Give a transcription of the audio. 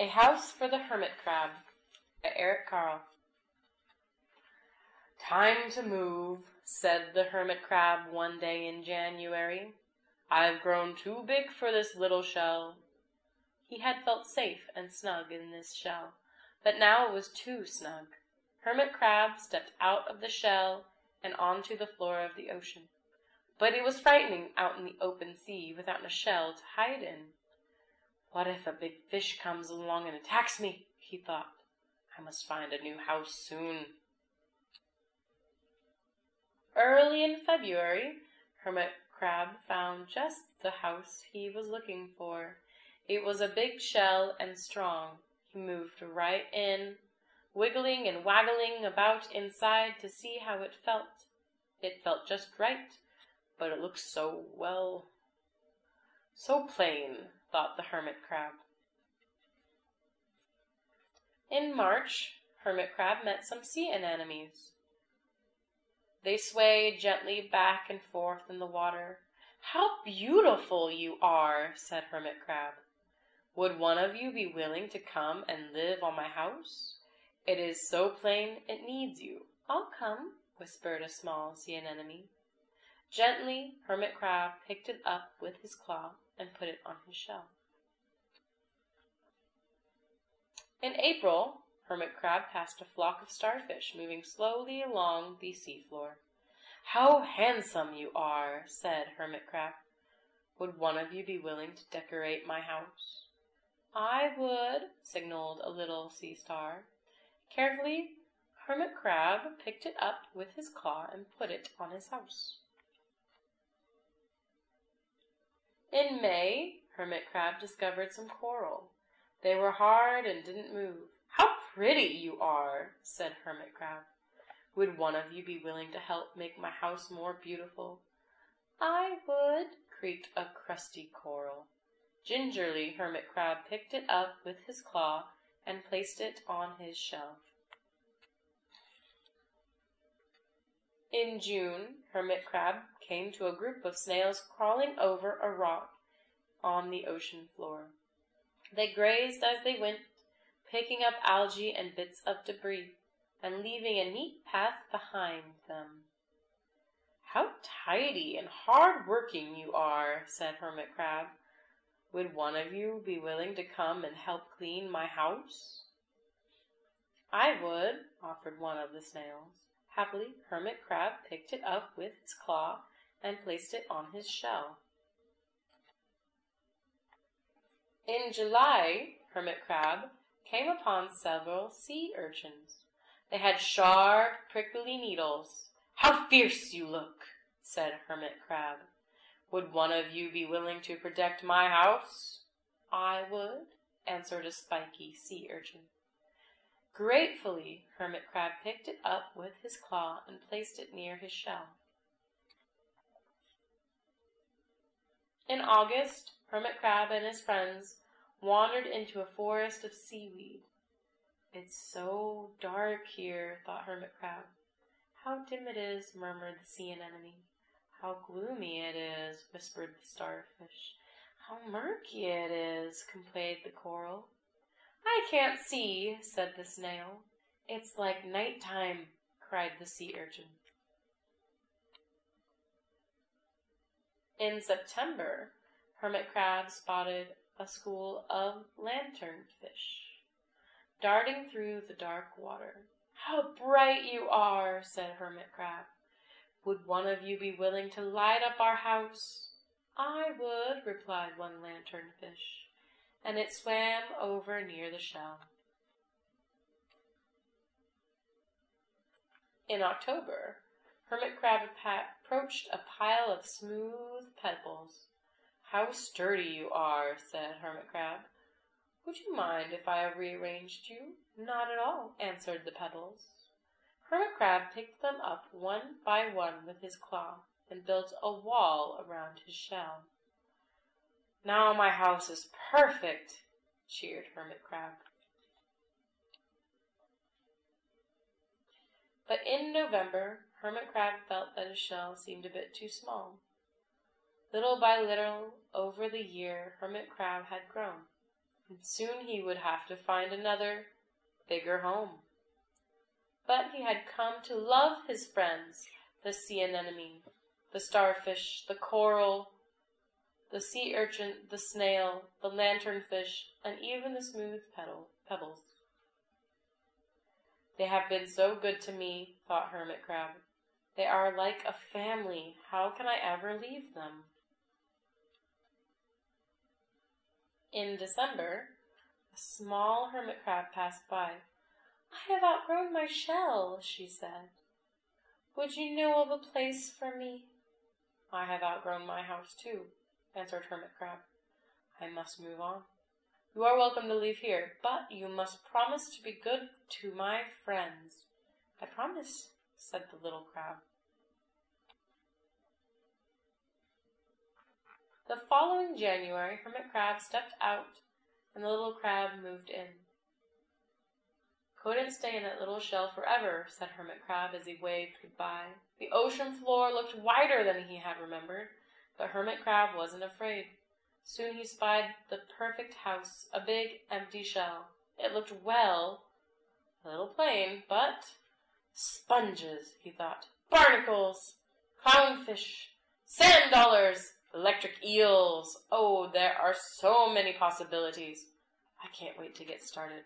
A House for the Hermit Crab by Eric Carle. Time to move, said the hermit crab one day in January. I've grown too big for this little shell. He had felt safe and snug in this shell, but now it was too snug. Hermit crab stepped out of the shell and onto the floor of the ocean. But it was frightening out in the open sea without a shell to hide in. What if a big fish comes along and attacks me? he thought. I must find a new house soon. Early in February, Hermit Crab found just the house he was looking for. It was a big shell and strong. He moved right in, wiggling and waggling about inside to see how it felt. It felt just right, but it looked so well, so plain, thought the hermit crab. In March, Hermit Crab met some sea anemones. They swayed gently back and forth in the water. How beautiful you are, said Hermit Crab. Would one of you be willing to come and live on my house? It is so plain it needs you. I'll come, whispered a small sea anemone. Gently, Hermit Crab picked it up with his claw and put it on his shell. In April, Hermit Crab passed a flock of starfish moving slowly along the seafloor. How handsome you are, said Hermit Crab. Would one of you be willing to decorate my house? I would, signaled a little sea star. Carefully, Hermit Crab picked it up with his claw and put it on his house. In May, Hermit Crab discovered some coral. They were hard and didn't move. How pretty you are, said Hermit Crab. Would one of you be willing to help make my house more beautiful? I would, creaked a crusty coral. Gingerly, Hermit Crab picked it up with his claw and placed it on his shelf. In June, Hermit Crab came to a group of snails crawling over a rock on the ocean floor. They grazed as they went, picking up algae and bits of debris, and leaving a neat path behind them. How tidy and hard working you are, said Hermit Crab. Would one of you be willing to come and help clean my house? I would, offered one of the snails. Happily, Hermit Crab picked it up with his claw and placed it on his shell. In July, Hermit Crab came upon several sea urchins. They had sharp, prickly needles. How fierce you look, said Hermit Crab. Would one of you be willing to protect my house? I would, answered a spiky sea urchin. Gratefully, Hermit Crab picked it up with his claw and placed it near his shell. In August, Hermit Crab and his friends wandered into a forest of seaweed. It's so dark here, thought Hermit Crab. How dim it is, murmured the sea anemone. How gloomy it is, whispered the starfish. How murky it is, complained the coral. I can't see, said the snail. It's like night time, cried the sea urchin. In September, Hermit Crab spotted a school of lanternfish darting through the dark water. How bright you are, said Hermit Crab. Would one of you be willing to light up our house? I would, replied one lanternfish, and it swam over near the shell. In October, Hermit Crab approached a pile of smooth pebbles. How sturdy you are, said Hermit Crab. Would you mind if I rearranged you? Not at all, answered the pebbles. Hermit Crab picked them up one by one with his claw and built a wall around his shell. Now my house is perfect, cheered Hermit Crab. But in November, Hermit Crab felt that his shell seemed a bit too small. Little by little, over the year, Hermit Crab had grown. and soon he would have to find another, bigger home. But he had come to love his friends, the sea anemone, the starfish, the coral, the sea urchin, the snail, the lanternfish, and even the smooth pebbles. They have been so good to me, thought Hermit Crab. They are like a family. How can I ever leave them? In December, a small hermit crab passed by. I have outgrown my shell, she said. Would you know of a place for me? I have outgrown my house too, answered Hermit Crab. I must move on. You are welcome to leave here, but you must promise to be good to my friends. I promise, said the little crab. The following January, Hermit Crab stepped out, and the little crab moved in. Couldn't stay in that little shell forever, said Hermit Crab as he waved goodbye. The ocean floor looked wider than he had remembered, but Hermit Crab wasn't afraid. Soon he spied the perfect house, a big empty shell. It looked well, a little plain, but sponges, he thought, barnacles, clownfish, sand dollars, electric eels. Oh, there are so many possibilities. I can't wait to get started.